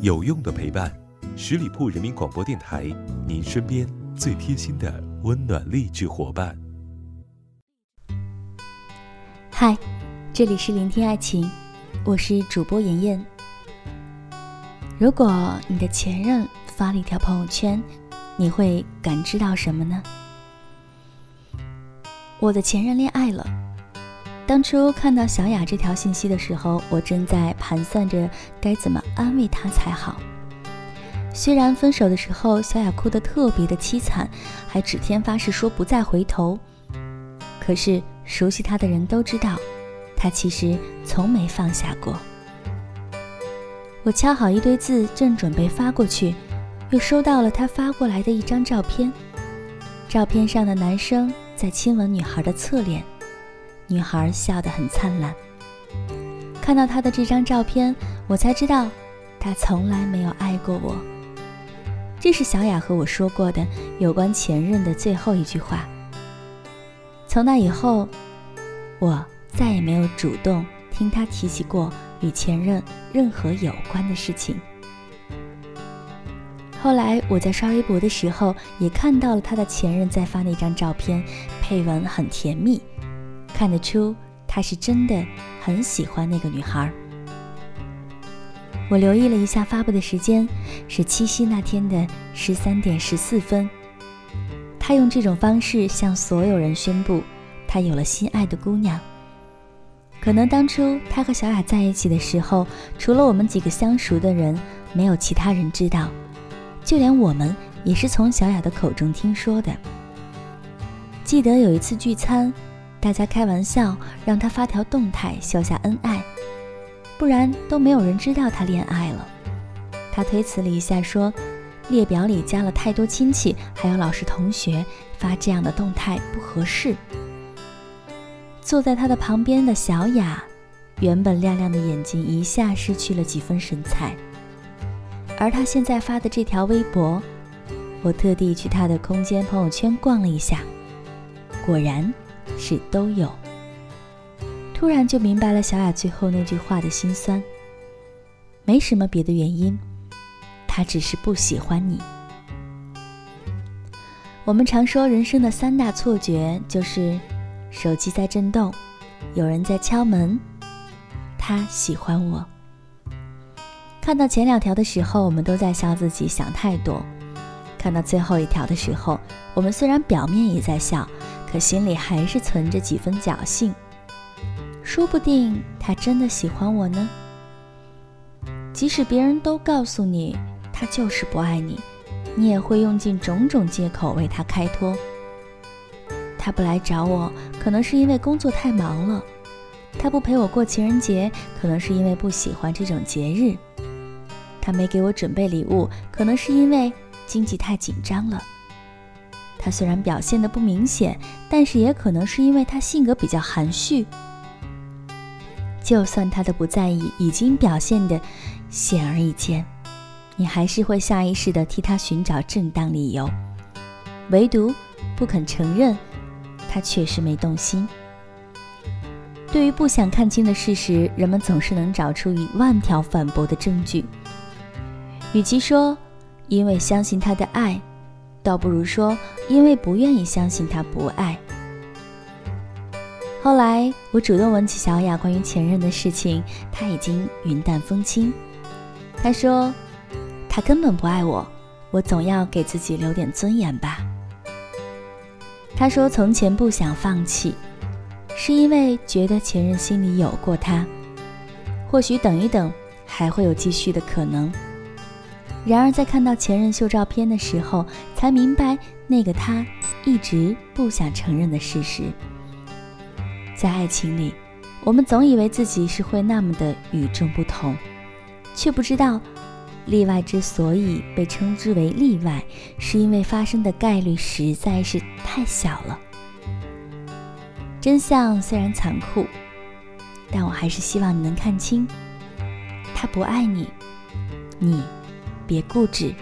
有用的陪伴，十里铺人民广播电台，您身边最贴心的温暖励志伙伴。嗨，这里是聆听爱情，我是主播妍妍。如果你的前任发了一条朋友圈，你会感知到什么呢？我的前任恋爱了。当初看到小雅这条信息的时候，我正在盘算着该怎么安慰她才好。虽然分手的时候小雅哭得特别的凄惨，还指天发誓说不再回头，可是熟悉她的人都知道，她其实从没放下过。我敲好一堆字，正准备发过去，又收到了她发过来的一张照片，照片上的男生在亲吻女孩的侧脸。女孩笑得很灿烂。看到她的这张照片，我才知道，她从来没有爱过我。这是小雅和我说过的有关前任的最后一句话。从那以后，我再也没有主动听她提起过与前任任何有关的事情。后来我在刷微博的时候，也看到了她的前任在发那张照片，配文很甜蜜。看得出他是真的很喜欢那个女孩。我留意了一下发布的时间，是七夕那天的十三点十四分。他用这种方式向所有人宣布，他有了心爱的姑娘。可能当初他和小雅在一起的时候，除了我们几个相熟的人，没有其他人知道，就连我们也是从小雅的口中听说的。记得有一次聚餐。大家开玩笑，让他发条动态秀下恩爱，不然都没有人知道他恋爱了。他推辞了一下，说列表里加了太多亲戚，还有老师同学，发这样的动态不合适。坐在他的旁边的小雅，原本亮亮的眼睛一下失去了几分神采。而他现在发的这条微博，我特地去他的空间朋友圈逛了一下，果然。是都有。突然就明白了小雅最后那句话的心酸。没什么别的原因，他只是不喜欢你。我们常说人生的三大错觉，就是手机在震动，有人在敲门，他喜欢我。看到前两条的时候，我们都在笑自己想太多；看到最后一条的时候，我们虽然表面也在笑。可心里还是存着几分侥幸，说不定他真的喜欢我呢。即使别人都告诉你他就是不爱你，你也会用尽种种借口为他开脱。他不来找我，可能是因为工作太忙了；他不陪我过情人节，可能是因为不喜欢这种节日；他没给我准备礼物，可能是因为经济太紧张了。他虽然表现的不明显，但是也可能是因为他性格比较含蓄。就算他的不在意已经表现的显而易见，你还是会下意识的替他寻找正当理由，唯独不肯承认他确实没动心。对于不想看清的事实，人们总是能找出一万条反驳的证据。与其说因为相信他的爱。倒不如说，因为不愿意相信他不爱。后来我主动问起小雅关于前任的事情，她已经云淡风轻。她说：“他根本不爱我，我总要给自己留点尊严吧。”她说：“从前不想放弃，是因为觉得前任心里有过他，或许等一等还会有继续的可能。”然而，在看到前任秀照片的时候，才明白那个他一直不想承认的事实。在爱情里，我们总以为自己是会那么的与众不同，却不知道，例外之所以被称之为例外，是因为发生的概率实在是太小了。真相虽然残酷，但我还是希望你能看清，他不爱你，你。别固执。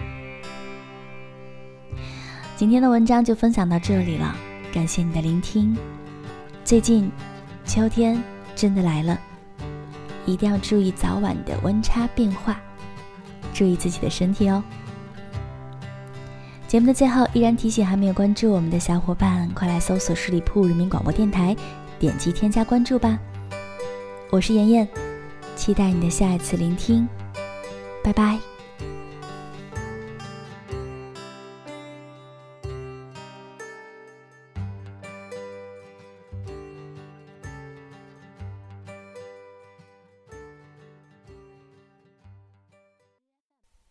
今天的文章就分享到这里了，感谢你的聆听。最近，秋天真的来了，一定要注意早晚的温差变化。注意自己的身体哦。节目的最后，依然提醒还没有关注我们的小伙伴，快来搜索十里铺人民广播电台，点击添加关注吧。我是妍妍，期待你的下一次聆听，拜拜。